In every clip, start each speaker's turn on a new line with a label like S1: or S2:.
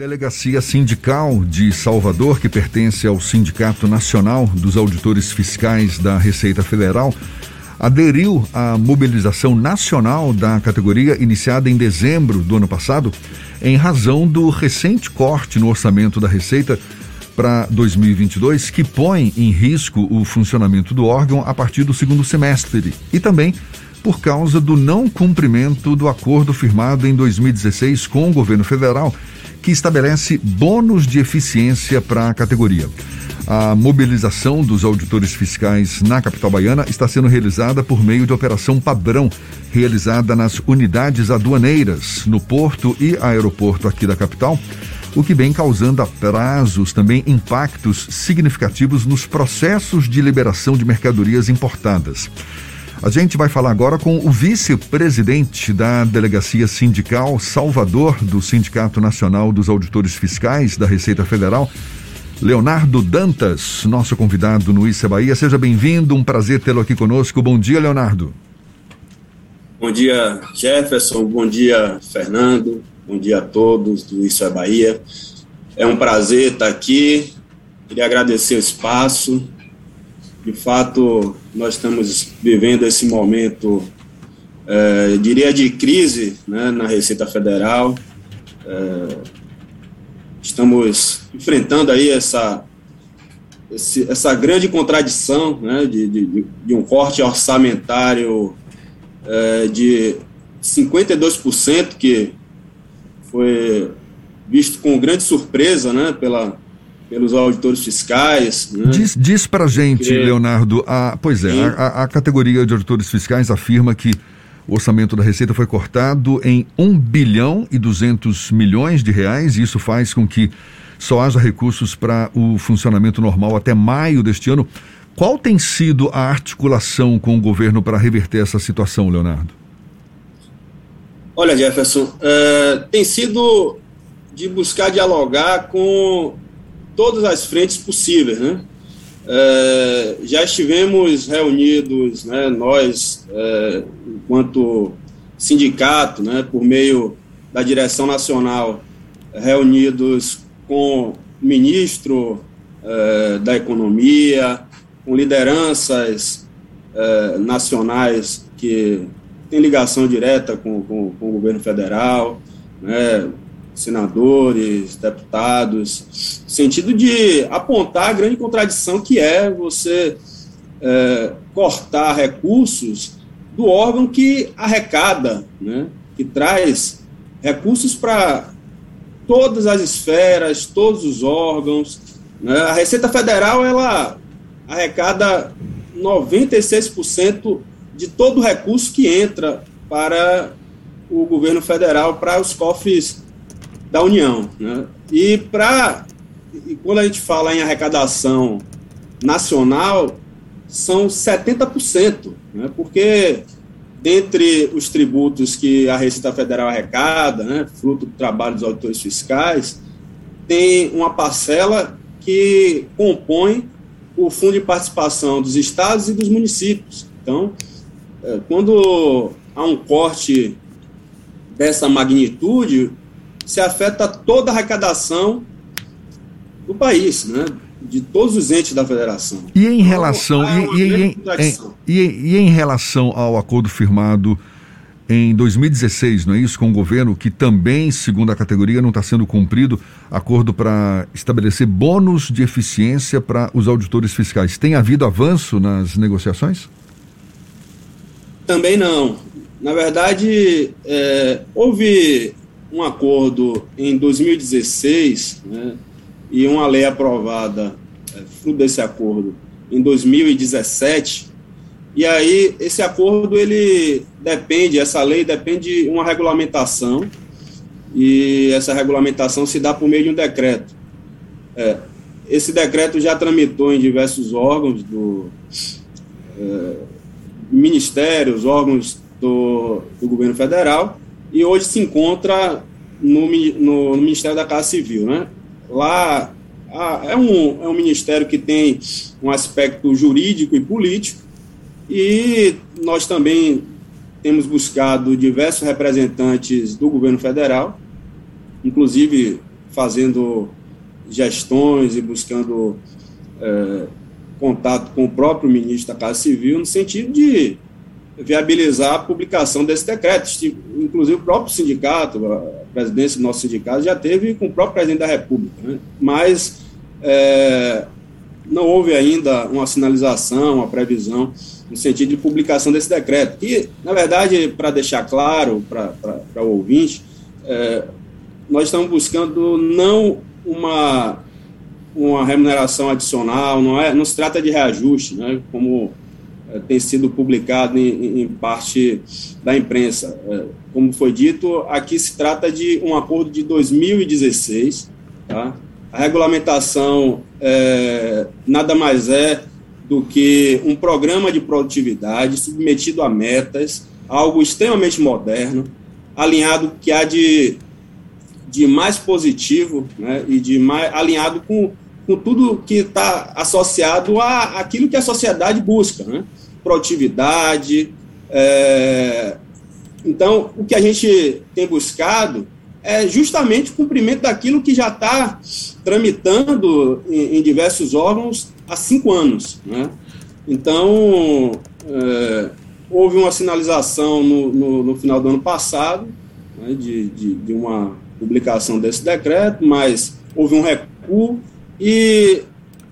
S1: Delegacia Sindical de Salvador, que pertence ao Sindicato Nacional dos Auditores Fiscais da Receita Federal, aderiu à mobilização nacional da categoria iniciada em dezembro do ano passado, em razão do recente corte no orçamento da Receita para 2022, que põe em risco o funcionamento do órgão a partir do segundo semestre e também por causa do não cumprimento do acordo firmado em 2016 com o governo federal que estabelece bônus de eficiência para a categoria. A mobilização dos auditores fiscais na capital baiana está sendo realizada por meio de operação padrão, realizada nas unidades aduaneiras, no porto e aeroporto aqui da capital, o que vem causando atrasos, também impactos significativos nos processos de liberação de mercadorias importadas. A gente vai falar agora com o vice-presidente da Delegacia Sindical Salvador, do Sindicato Nacional dos Auditores Fiscais da Receita Federal, Leonardo Dantas, nosso convidado no Issa Bahia. Seja bem-vindo, um prazer tê-lo aqui conosco. Bom dia, Leonardo.
S2: Bom dia, Jefferson. Bom dia, Fernando. Bom dia a todos do Issa Bahia. É um prazer estar aqui. Queria agradecer o espaço de fato, nós estamos vivendo esse momento, é, diria, de crise né, na Receita Federal. É, estamos enfrentando aí essa, esse, essa grande contradição né, de, de, de um corte orçamentário é, de 52%, que foi visto com grande surpresa né, pela, pelos auditores fiscais. Né?
S1: Diz, diz para gente, que... Leonardo, a, pois é, a, a, categoria de auditores fiscais afirma que o orçamento da Receita foi cortado em 1 bilhão e 200 milhões de reais, e isso faz com que só haja recursos para o funcionamento normal até maio deste ano. Qual tem sido a articulação com o governo para reverter essa situação, Leonardo?
S2: Olha, Jefferson, é, tem sido de buscar dialogar com todas as frentes possíveis, né? É, já estivemos reunidos, né, nós, é, enquanto sindicato, né, por meio da direção nacional, reunidos com o ministro é, da Economia, com lideranças é, nacionais que têm ligação direta com, com, com o governo federal, né, senadores, deputados, no sentido de apontar a grande contradição que é você é, cortar recursos do órgão que arrecada, né, que traz recursos para todas as esferas, todos os órgãos. Né? A Receita Federal ela arrecada 96% de todo o recurso que entra para o governo federal, para os cofres da União. Né? E, pra, e quando a gente fala em arrecadação nacional, são 70%, né? porque dentre os tributos que a Receita Federal arrecada, né, fruto do trabalho dos auditores fiscais, tem uma parcela que compõe o fundo de participação dos estados e dos municípios. Então, é, quando há um corte dessa magnitude, se afeta toda a arrecadação do país, né? de todos os entes da federação.
S1: E em relação então, e, e, e, e, em relação ao acordo firmado em 2016, não é isso, com o governo que também, segundo a categoria, não está sendo cumprido, acordo para estabelecer bônus de eficiência para os auditores fiscais. Tem havido avanço nas negociações?
S2: Também não. Na verdade, é, houve um acordo em 2016 né, e uma lei aprovada, é, fruto desse acordo, em 2017. E aí, esse acordo, ele depende, essa lei depende de uma regulamentação, e essa regulamentação se dá por meio de um decreto. É, esse decreto já tramitou em diversos órgãos do é, ministérios, órgãos do, do governo federal, e hoje se encontra no, no, no Ministério da Casa Civil. Né? Lá é, um, é um ministério que tem um aspecto jurídico e político, e nós também temos buscado diversos representantes do governo federal, inclusive fazendo gestões e buscando é, contato com o próprio ministro da Casa Civil no sentido de viabilizar a publicação desse decreto. Inclusive, o próprio sindicato, a presidência do nosso sindicato, já teve com o próprio presidente da República. Né? Mas é, não houve ainda uma sinalização, uma previsão no sentido de publicação desse decreto. E, na verdade, para deixar claro para o ouvinte, é, nós estamos buscando não uma, uma remuneração adicional, não, é, não se trata de reajuste, né, como tem sido publicado em, em, parte da imprensa. É, como foi dito, aqui se trata de um acordo de 2016. Tá? A regulamentação é, nada mais é do que um programa de produtividade submetido a metas, algo extremamente moderno, alinhado que há de, de mais positivo né, e de mais alinhado com, com tudo que está associado a aquilo que a sociedade busca, né? Produtividade. É... Então, o que a gente tem buscado é justamente o cumprimento daquilo que já está tramitando em, em, diversos órgãos há cinco anos. Né? Então, é, houve uma sinalização no, no, no, final do ano passado né, de, de, de, uma publicação desse decreto, mas houve um recuo e,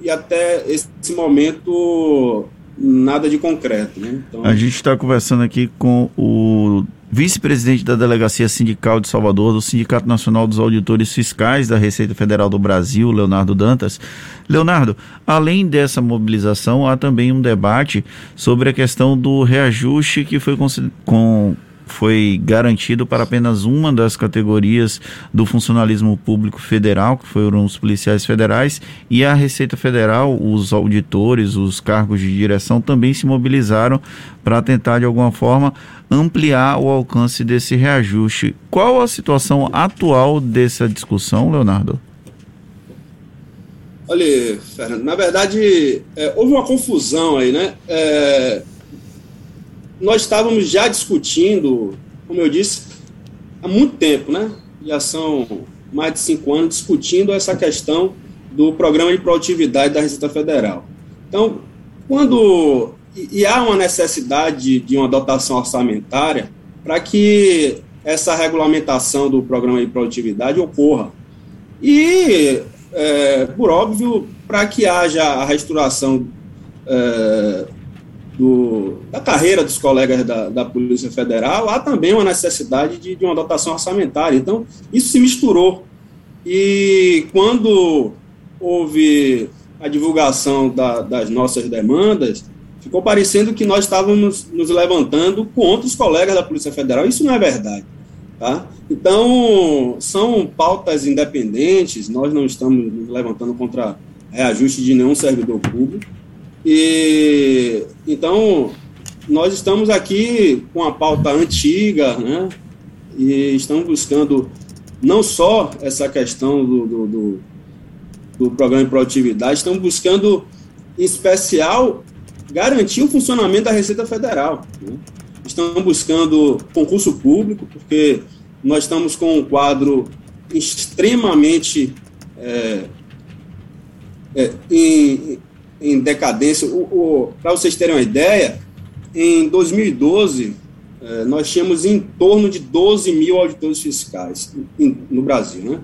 S2: e até esse momento nada de concreto. Né?
S3: Então... A gente está conversando aqui com o vice-presidente da Delegacia Sindical de Salvador, do Sindicato Nacional dos Auditores Fiscais da Receita Federal do Brasil, Leonardo Dantas. Leonardo, além dessa mobilização, há também um debate sobre a questão do reajuste que foi com foi garantido para apenas uma das categorias do funcionalismo público federal, que foram os policiais federais, e a Receita Federal, os auditores, os cargos de direção também se mobilizaram para tentar, de alguma forma, ampliar o alcance desse reajuste. Qual a situação atual dessa discussão, Leonardo?
S2: Olha, Fernando, na verdade, é, houve uma confusão aí, né? É, nós estávamos já discutindo, como eu disse, há muito tempo, né? Já são mais de cinco anos discutindo essa questão do programa de produtividade da Receita Federal. Então, quando e, há uma necessidade de uma dotação orçamentária para que essa regulamentação do programa de produtividade ocorra. E, é, por óbvio, para que haja a restauração é, do, da carreira dos colegas da, da, Polícia Federal, há também uma necessidade de, de uma dotação orçamentária. Então, isso se misturou. E quando houve a divulgação da, das nossas demandas, ficou parecendo que nós estávamos nos levantando contra os colegas da Polícia Federal. Isso não é verdade. Tá? Então, são pautas independentes, nós não estamos nos levantando contra reajuste de nenhum servidor público. E então nós estamos aqui com a pauta antiga, né? E estamos buscando não só essa questão do, do, do, do programa de produtividade, estamos buscando, em especial, garantir o funcionamento da Receita Federal. Né? Estamos buscando concurso público, porque nós estamos com um quadro extremamente é, é, em, em decadência. Para vocês terem uma ideia, em 2012, eh, nós tínhamos em torno de 12 mil auditores fiscais no Brasil. Né?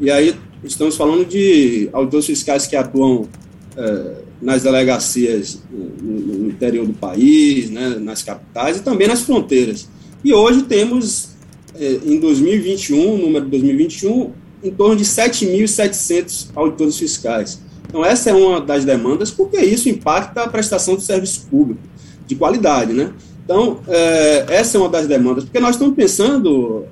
S2: E aí estamos falando de auditores fiscais que atuam eh, nas delegacias no, interior do país, né, nas capitais e também nas fronteiras. E hoje temos, eh, em 2021, número de 2021, em torno de 7.700 auditores fiscais. Então, essa é uma das demandas, porque isso impacta a prestação de serviço público de qualidade, né? Então, é, essa é uma das demandas, porque nós estamos pensando,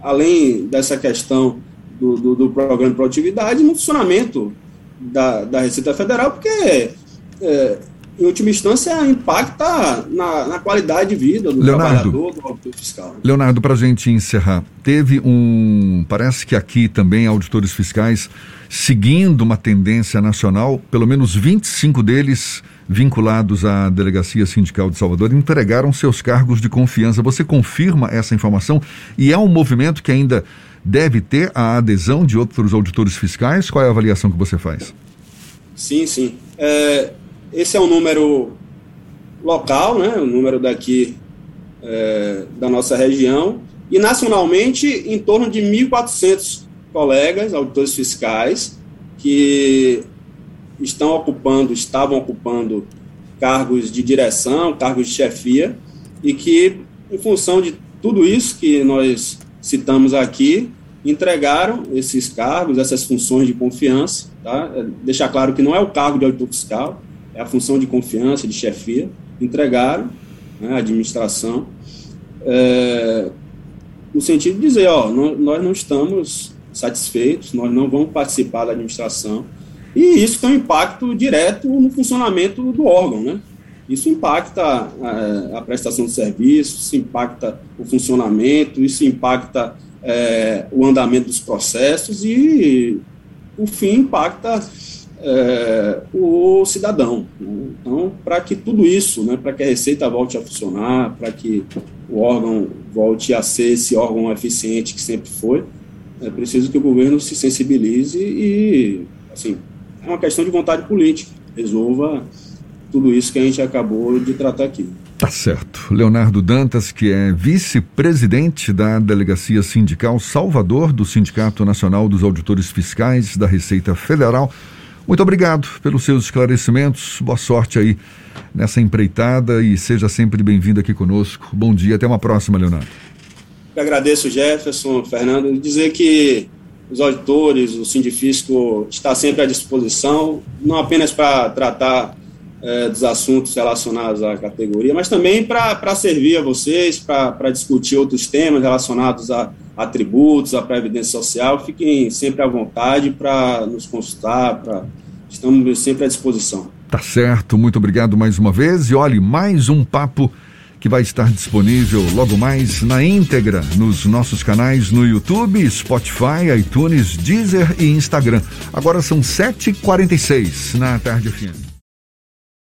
S2: além dessa questão do, do, do programa de produtividade, no funcionamento da, da Receita Federal, porque, é, em última instância, impacta na, na qualidade de vida do Leonardo, trabalhador, do auditor fiscal.
S1: Leonardo, para a gente encerrar, teve um. Parece que aqui também auditores fiscais seguindo uma tendência nacional, pelo menos 25 deles vinculados à Delegacia Sindical de Salvador entregaram seus cargos de confiança. Você confirma essa informação e é um movimento que ainda deve ter a adesão de outros auditores fiscais? Qual é a avaliação que você faz?
S2: Sim, sim. É, esse é um número local, né, o número daqui é, da nossa região, e nacionalmente em torno de 1.400 colegas, auditores fiscais, que estão ocupando, estavam ocupando cargos de direção, cargos de chefia, e que, em função de tudo isso que nós citamos aqui, entregaram esses cargos, essas funções de confiança, tá? É, deixar claro que não é o cargo de auditor fiscal, é a função de confiança, de chefia, entregaram né, a administração, é, no sentido de dizer, ó, nós não estamos satisfeitos, nós não vamos participar da administração, e isso tem um impacto direto no funcionamento do órgão, né? Isso impacta a, a prestação de serviços, isso impacta o funcionamento, isso impacta é, o andamento dos processos e, o fim, impacta é, o cidadão. Né? Então, para que tudo isso, né, para que a Receita volte a funcionar, para que o órgão volte a ser esse órgão eficiente que sempre foi, é preciso que o governo se sensibilize e, assim, é uma questão de vontade política, resolva tudo isso que a gente acabou de tratar aqui.
S1: Tá certo. Leonardo Dantas, que é vice-presidente da Delegacia Sindical Salvador, do Sindicato Nacional dos Auditores Fiscais da Receita Federal. Muito obrigado pelos seus esclarecimentos. Boa sorte aí nessa empreitada e seja sempre bem-vindo aqui conosco. Bom dia, até uma próxima, Leonardo.
S2: Eu agradeço, Jefferson, Fernando, dizer que os auditores, o Sindifisco está sempre à disposição, não apenas para tratar é, dos assuntos relacionados à categoria, mas também para servir a vocês, para discutir outros temas relacionados a, a tributos, a previdência social. Fiquem sempre à vontade para nos consultar, pra, estamos sempre à disposição.
S1: Tá certo, muito obrigado mais uma vez. E olhe, mais um papo que vai estar disponível logo mais na íntegra nos nossos canais no YouTube, Spotify, iTunes, Deezer e Instagram. Agora são 7h46 na tarde FM.